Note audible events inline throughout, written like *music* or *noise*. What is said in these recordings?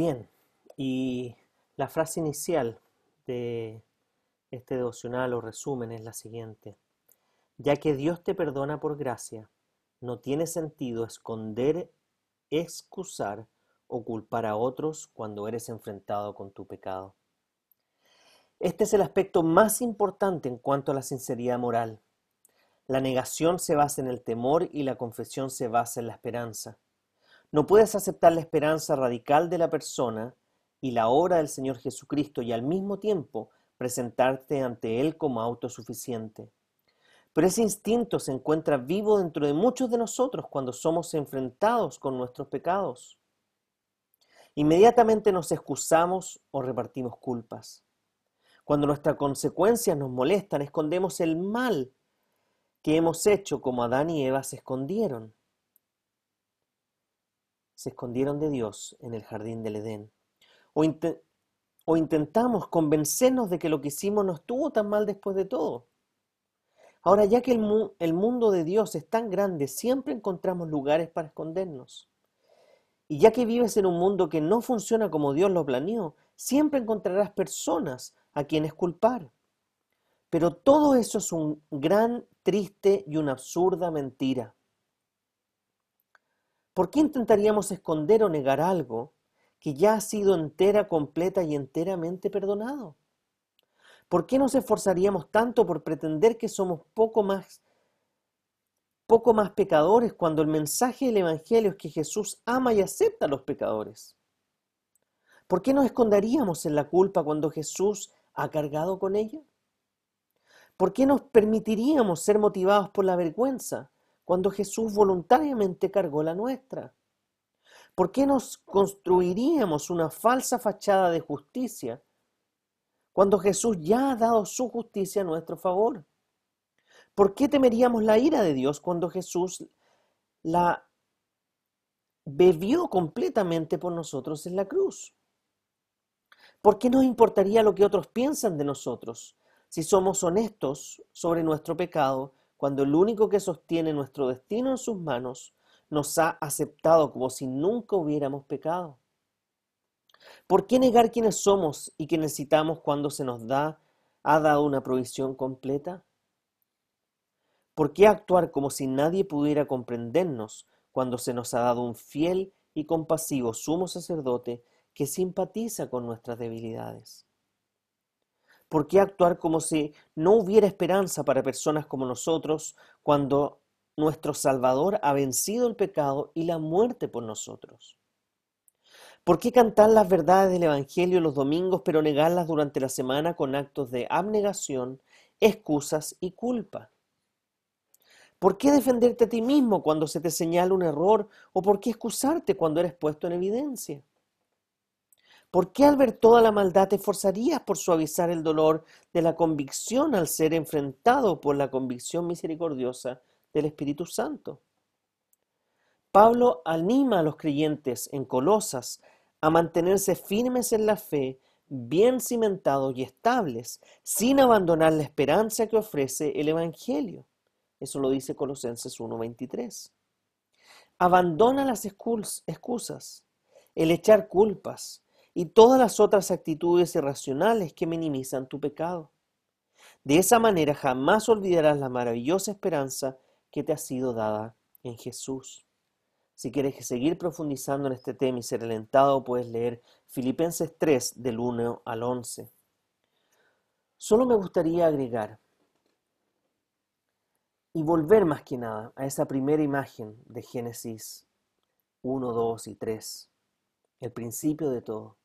Bien, y la frase inicial de este devocional o resumen es la siguiente. Ya que Dios te perdona por gracia, no tiene sentido esconder, excusar o culpar a otros cuando eres enfrentado con tu pecado. Este es el aspecto más importante en cuanto a la sinceridad moral. La negación se basa en el temor y la confesión se basa en la esperanza. No puedes aceptar la esperanza radical de la persona y la obra del Señor Jesucristo y al mismo tiempo presentarte ante Él como autosuficiente. Pero ese instinto se encuentra vivo dentro de muchos de nosotros cuando somos enfrentados con nuestros pecados. Inmediatamente nos excusamos o repartimos culpas. Cuando nuestras consecuencias nos molestan, escondemos el mal que hemos hecho como Adán y Eva se escondieron se escondieron de Dios en el jardín del Edén. O, intentamos convencernos de que lo que hicimos no estuvo tan mal después de todo. Ahora, ya que el, el mundo de Dios es tan grande, siempre encontramos lugares para escondernos. Y ya que vives en un mundo que no funciona como Dios lo planeó, siempre encontrarás personas a quienes culpar. Pero todo eso es un gran, triste y una absurda mentira. ¿Por qué intentaríamos esconder o negar algo que ya ha sido entera, completa y enteramente perdonado? ¿Por qué nos esforzaríamos tanto por pretender que somos poco más poco más pecadores cuando el mensaje del evangelio es que Jesús ama y acepta a los pecadores? ¿Por qué nos esconderíamos en la culpa cuando Jesús ha cargado con ella? ¿Por qué nos permitiríamos ser motivados por la vergüenza cuando Jesús voluntariamente cargó la nuestra? ¿Por qué nos construiríamos una falsa fachada de justicia cuando Jesús ya ha dado su justicia a nuestro favor? ¿Por qué temeríamos la ira de Dios cuando Jesús la bebió completamente por nosotros en la cruz? ¿Por qué nos importaría lo que otros piensan de nosotros si somos honestos sobre nuestro pecado cuando el único que sostiene nuestro destino en sus manos nos ha aceptado como si nunca hubiéramos pecado? ¿Por qué negar quiénes somos y que necesitamos cuando se nos da, ha dado una provisión completa? ¿Por qué actuar como si nadie pudiera comprendernos cuando se nos ha dado un fiel y compasivo sumo sacerdote que simpatiza con nuestras debilidades? ¿Por qué actuar como si no hubiera esperanza para personas como nosotros cuando nuestro Salvador ha vencido el pecado y la muerte por nosotros? ¿Por qué cantar las verdades del Evangelio los domingos pero negarlas durante la semana con actos de abnegación, excusas y culpa? ¿Por qué defenderte a ti mismo cuando se te señala un error o por qué excusarte cuando eres puesto en evidencia? ¿Por qué al ver toda la maldad te esforzarías por suavizar el dolor de la convicción al ser enfrentado por la convicción misericordiosa del Espíritu Santo? Pablo anima a los creyentes en Colosas a mantenerse firmes en la fe, bien cimentados y estables, sin abandonar la esperanza que ofrece el Evangelio. Eso lo dice Colosenses 1.23. Abandona las excusas, el echar culpas, y todas las otras actitudes irracionales que minimizan tu pecado. De esa manera jamás olvidarás la maravillosa esperanza que te ha sido dada en Jesús. Si quieres seguir profundizando en este tema y ser alentado, puedes leer Filipenses 3 del 1 al 11. Solo me gustaría agregar y volver más que nada a esa primera imagen de Génesis 1, 2 y 3, el principio de todo.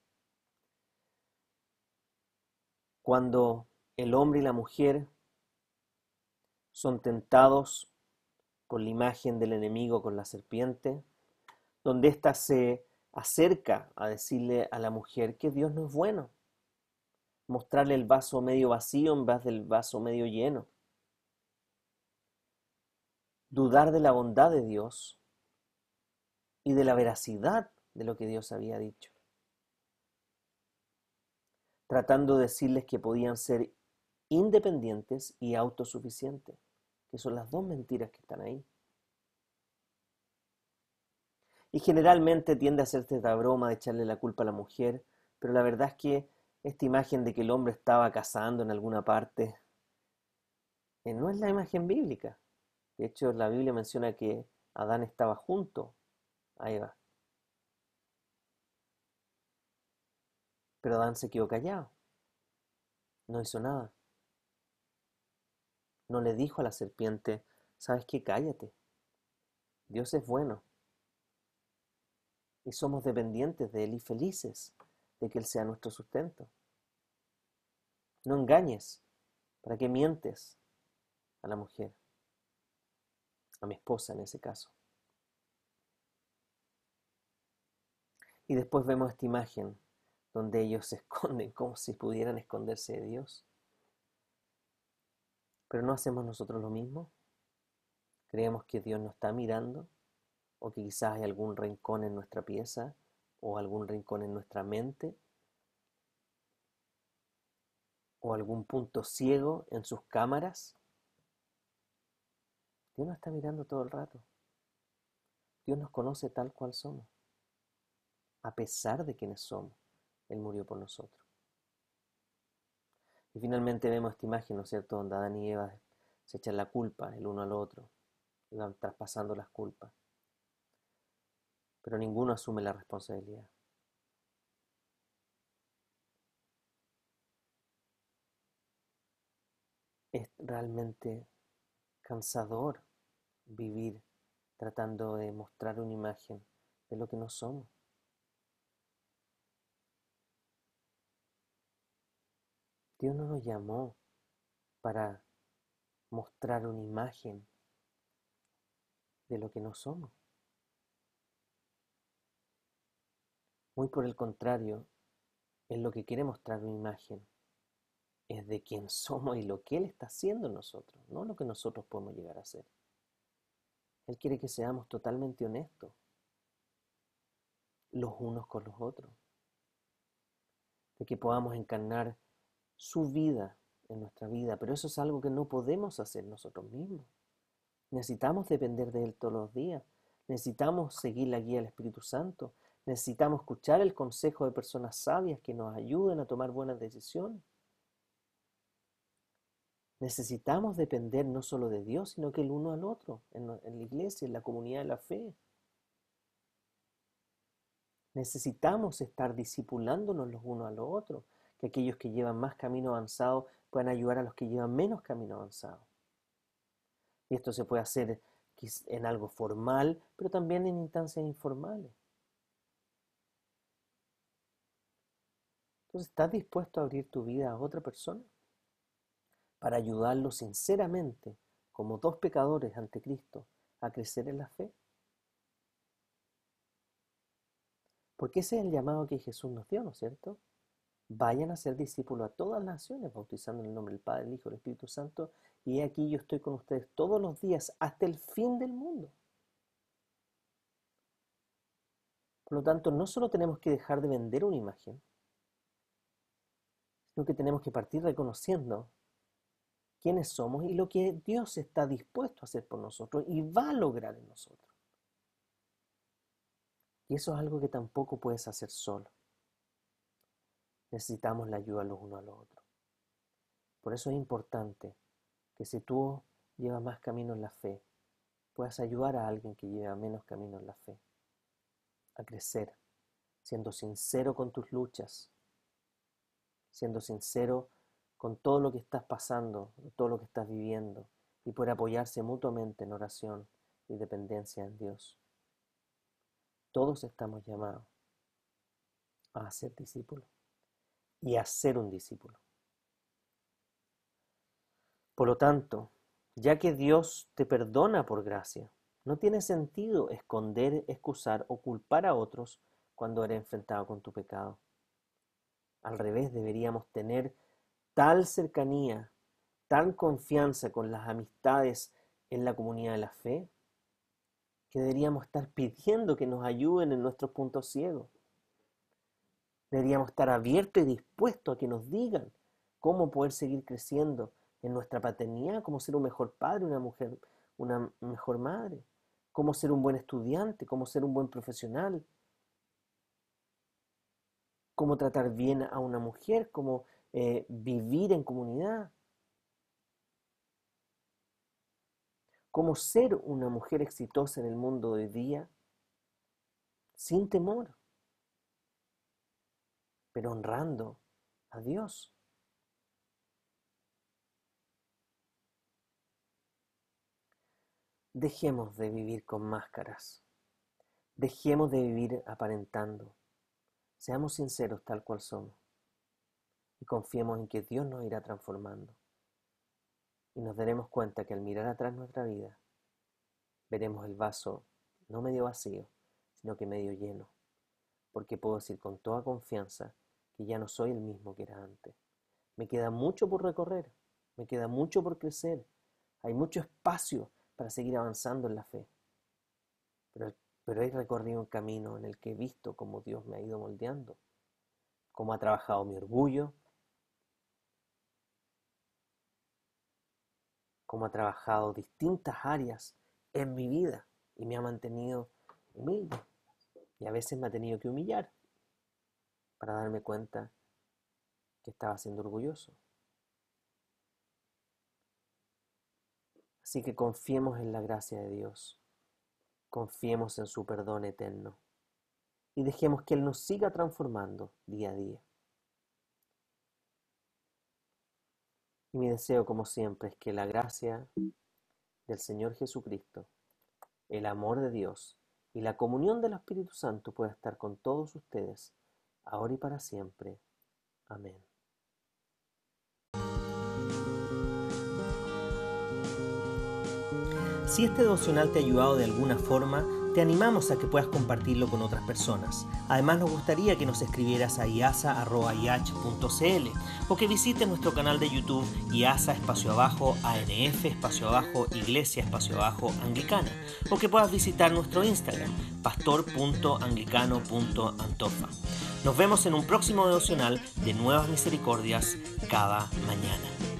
Cuando el hombre y la mujer son tentados por la imagen del enemigo con la serpiente, donde ésta se acerca a decirle a la mujer que Dios no es bueno, mostrarle el vaso medio vacío en vez del vaso medio lleno, dudar de la bondad de Dios y de la veracidad de lo que Dios había dicho, tratando de decirles que podían ser independientes y autosuficientes, que son las dos mentiras que están ahí. Y generalmente tiende a hacerte esta broma de echarle la culpa a la mujer, pero la verdad es que esta imagen de que el hombre estaba cazando en alguna parte eh, no es la imagen bíblica. De hecho, la Biblia menciona que Adán estaba junto a Eva. Pero Adán se quedó callado. No hizo nada. No le dijo a la serpiente, ¿sabes qué? Cállate. Dios es bueno. Y somos dependientes de Él y felices de que Él sea nuestro sustento. No engañes. ¿Para qué mientes a la mujer? A mi esposa en ese caso. Y después vemos esta imagen donde ellos se *laughs* esconden como si pudieran esconderse de Dios. Pero no hacemos nosotros lo mismo. Creemos que Dios nos está mirando o que quizás hay algún rincón en nuestra pieza o algún rincón en nuestra mente o algún punto ciego en sus cámaras. Dios nos está mirando todo el rato. Dios nos conoce tal cual somos, a pesar de quienes somos. Él murió por nosotros. Y finalmente vemos esta imagen, ¿no es cierto?, donde Adán y Eva se echan la culpa el uno al otro, y traspasando las culpas. Pero ninguno asume la responsabilidad. Es realmente cansador vivir tratando de mostrar una imagen de lo que no somos. Dios no nos llamó para mostrar una imagen de lo que no somos. Muy por el contrario, Él lo que quiere mostrar una imagen es de quién somos y lo que Él está haciendo en nosotros, no lo que nosotros podemos llegar a ser. Él quiere que seamos totalmente honestos los unos con los otros, de que podamos encarnar su vida en nuestra vida, pero eso es algo que no podemos hacer nosotros mismos. Necesitamos depender de Él todos los días, necesitamos seguir la guía del Espíritu Santo, necesitamos escuchar el consejo de personas sabias que nos ayuden a tomar buenas decisiones. Necesitamos depender no solo de Dios, sino que el uno al otro, en, la iglesia, en la comunidad de la fe. Necesitamos estar discipulándonos los unos a los otros que aquellos que llevan más camino avanzado puedan ayudar a los que llevan menos camino avanzado. Y esto se puede hacer en algo formal, pero también en instancias informales. Entonces, ¿estás dispuesto a abrir tu vida a otra persona? Para ayudarlo sinceramente, como dos pecadores ante Cristo, a crecer en la fe. Porque ese es el llamado que Jesús nos dio, ¿no es cierto? Vayan a ser discípulos a todas las naciones, bautizando en el nombre del Padre, el Hijo y el Espíritu Santo. Y aquí yo estoy con ustedes todos los días hasta el fin del mundo. Por lo tanto, no solo tenemos que dejar de vender una imagen, sino que tenemos que partir reconociendo quiénes somos y lo que Dios está dispuesto a hacer por nosotros y va a lograr en nosotros. Y eso es algo que tampoco puedes hacer solo necesitamos la ayuda los unos a los otros. Por eso es importante que si tú llevas más camino en la fe, puedas ayudar a alguien que lleva menos camino en la fe a crecer, siendo sincero con tus luchas, siendo sincero con todo lo que estás pasando, todo lo que estás viviendo, y poder apoyarse mutuamente en oración y dependencia en Dios. Todos estamos llamados a ser discípulos y a ser un discípulo. Por lo tanto, ya que Dios te perdona por gracia. No tiene sentido esconder, excusar o culpar a otros cuando eres enfrentado con tu pecado. Al revés, deberíamos tener tal cercanía, tal confianza con las amistades en la comunidad de la fe, que deberíamos estar pidiendo que nos ayuden en nuestros puntos ciegos. Deberíamos estar abiertos y dispuestos a que nos digan cómo poder seguir creciendo en nuestra paternidad, cómo ser un mejor padre, una mujer, una mejor madre, cómo ser un buen estudiante, cómo ser un buen profesional, cómo tratar bien a una mujer, cómo eh, vivir en comunidad, cómo ser una mujer exitosa en el mundo de hoy día sin temor, pero honrando a Dios. Dejemos de vivir con máscaras. Dejemos de vivir aparentando. Seamos sinceros tal cual somos. Y confiemos en que Dios nos irá transformando. Y nos daremos cuenta que al mirar atrás nuestra vida, veremos el vaso no medio vacío, sino que medio lleno. Porque puedo decir con toda confianza que ya no soy el mismo que era antes. Me queda mucho por recorrer, me queda mucho por crecer. Hay mucho espacio para seguir avanzando en la fe. Pero, he recorrido un camino en el que he visto cómo Dios me ha ido moldeando, cómo ha trabajado mi orgullo, cómo ha trabajado distintas áreas en mi vida y me ha mantenido humilde. Y a veces me ha tenido que humillar para darme cuenta que estaba siendo orgulloso. Así que confiemos en la gracia de Dios, confiemos en su perdón eterno y dejemos que Él nos siga transformando día a día. Y mi deseo, como siempre, es que la gracia del Señor Jesucristo, el amor de Dios y la comunión del Espíritu Santo pueda estar con todos ustedes, ahora y para siempre. Amén. Si este devocional te ha ayudado de alguna forma, te animamos a que puedas compartirlo con otras personas. Además nos gustaría que nos escribieras a iasa.cl o que visites nuestro canal de YouTube IASA espacio abajo ANF espacio abajo Iglesia espacio abajo Anglicana o que puedas visitar nuestro Instagram pastor.anglicano.antofa. Nos vemos en un próximo devocional de Nuevas Misericordias cada mañana.